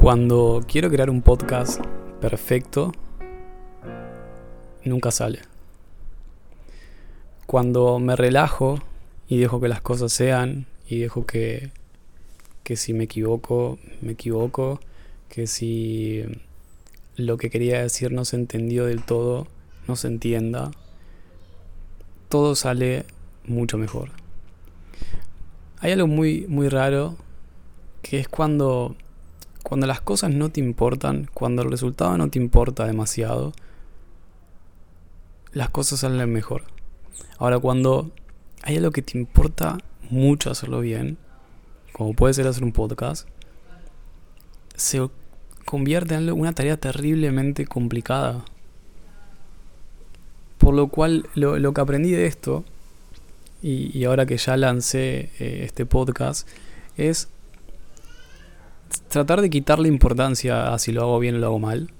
Cuando quiero crear un podcast perfecto, nunca sale. Cuando me relajo y dejo que las cosas sean y dejo que, que si me equivoco, me equivoco, que si lo que quería decir no se entendió del todo, no se entienda, todo sale mucho mejor. Hay algo muy, muy raro que es cuando cuando las cosas no te importan, cuando el resultado no te importa demasiado, las cosas salen mejor. Ahora, cuando hay algo que te importa mucho hacerlo bien, como puede ser hacer un podcast, se convierte en una tarea terriblemente complicada. Por lo cual, lo, que aprendí de esto, y, ahora que ya lancé eh, este podcast, es tratar de quitarle importancia a si lo hago bien o lo hago mal,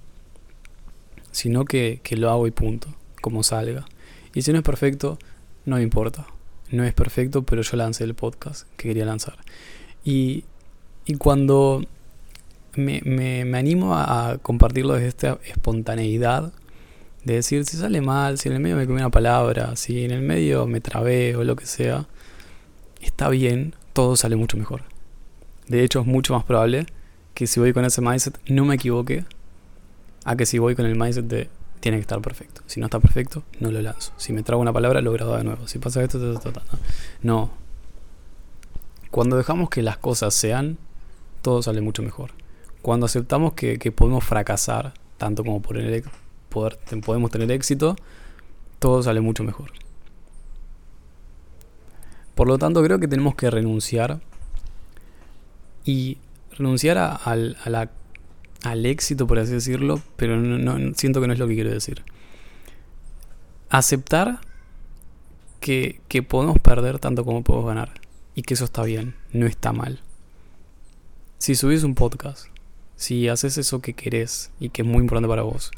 sino que, lo hago y punto, como salga. Y si no es perfecto, no me importa. No es perfecto, pero yo lancé el podcast que quería lanzar. Y, cuando me, me, animo a, compartirlo desde esta espontaneidad, de decir si sale mal, si en el medio me comí una palabra, si en el medio me trabé o lo que sea, está bien, todo sale mucho mejor. De hecho, es mucho más probable que si voy con ese mindset no me equivoque a que si voy con el mindset de tiene que estar perfecto. Si no está perfecto, no lo lanzo. Si me trago una palabra, lo grabo de nuevo. Si pasa esto, esto, esto, no. Cuando dejamos que las cosas sean, todo sale mucho mejor. Cuando aceptamos que, podemos fracasar, tanto como poder, podemos tener éxito, todo sale mucho mejor. Por lo tanto, creo que tenemos que renunciar y renunciar al, al éxito, por así decirlo, pero no, siento que no es lo que quiero decir. Aceptar que, que podemos perder tanto como podemos ganar y que eso está bien, no está mal. Si subís un podcast, si haces eso que querés y que es muy importante para vos,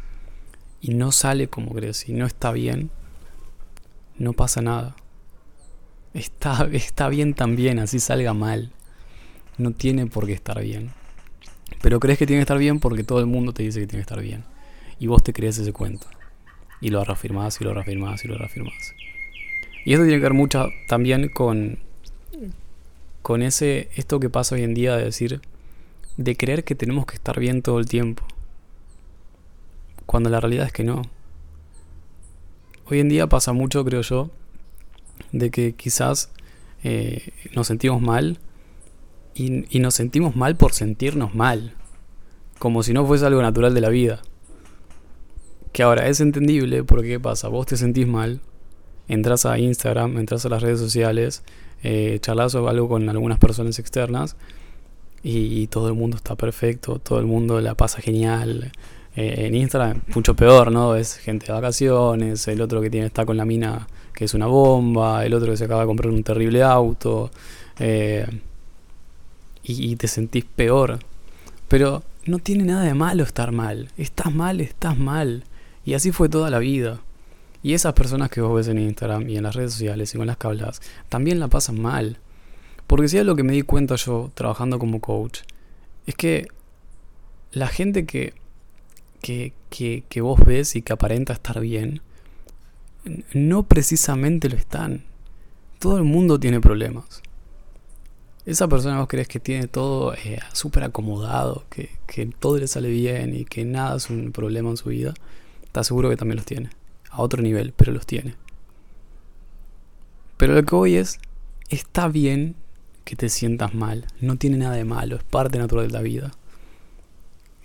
y no sale como querés y no está bien, no pasa nada. Está, está bien también, así salga mal no tiene por qué estar bien. Pero crees que tiene que estar bien porque todo el mundo te dice que tiene que estar bien. Y vos te crees ese cuento. Y lo reafirmás y lo reafirmás y lo reafirmás. Y esto tiene que ver mucho también con, con ese, esto que pasa hoy en día de decir, de creer que tenemos que estar bien todo el tiempo. Cuando la realidad es que no. Hoy en día pasa mucho, creo yo, de que quizás eh, nos sentimos mal y, nos sentimos mal por sentirnos mal, como si no fuese algo natural de la vida. Que ahora es entendible porque ¿qué pasa? Vos te sentís mal, entras a Instagram, entras a las redes sociales, eh, charlas o algo con algunas personas externas y, todo el mundo está perfecto, todo el mundo la pasa genial. Eh, en Instagram, mucho peor, ¿no? Es gente de vacaciones, el otro que tiene está con la mina que es una bomba, el otro que se acaba de comprar un terrible auto. Eh, y, te sentís peor. Pero no tiene nada de malo estar mal. Estás mal, estás mal. Y así fue toda la vida. Y esas personas que vos ves en Instagram y en las redes sociales y con las que hablas, también la pasan mal. Porque si es lo que me di cuenta yo trabajando como coach, es que la gente que, que, que, que vos ves y que aparenta estar bien, no precisamente lo están. Todo el mundo tiene problemas esa persona vos crees que tiene todo eh, súper acomodado, que, que, todo le sale bien y que nada es un problema en su vida, está seguro que también los tiene. A otro nivel, pero los tiene. Pero lo que hoy es, está bien que te sientas mal, no tiene nada de malo, es parte natural de la vida.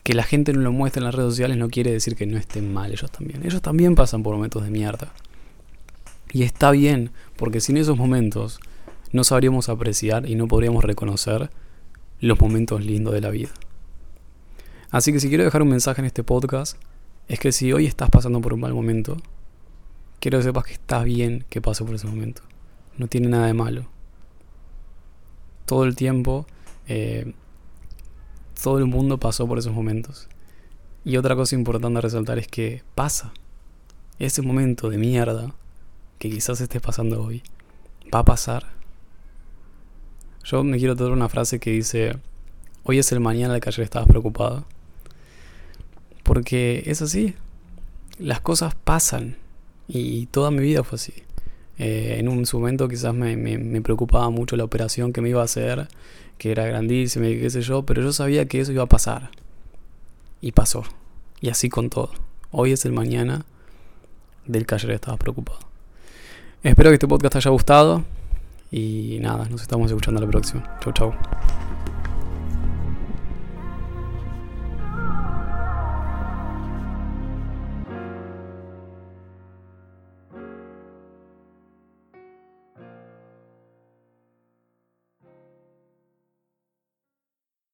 Que la gente no lo muestre en las redes sociales no quiere decir que no estén mal ellos también. Ellos también pasan por momentos de mierda. Y está bien, porque sin esos momentos no sabríamos apreciar y no podríamos reconocer los momentos lindos de la vida. Así que si quiero dejar un mensaje en este podcast, es que si hoy estás pasando por un mal momento, quiero que sepas que está bien que pase por ese momento. No tiene nada de malo. Todo el tiempo, eh, todo el mundo pasó por esos momentos. Y otra cosa importante a resaltar es que pasa. Ese momento de mierda que quizás estés pasando hoy, va a pasar yo me quiero traer una frase que dice, Hoy es el mañana del que ayer estabas preocupado. Porque es así. Las cosas pasan. Y toda mi vida fue así. Eh, en un momento quizás me, me, preocupaba mucho la operación que me iba a hacer, que era grandísima y qué sé yo, pero yo sabía que eso iba a pasar. Y pasó. Y así con todo. Hoy es el mañana del que ayer estabas preocupado. Espero que este podcast te haya gustado. Y nada, nos estamos escuchando la próxima. Chau, chau.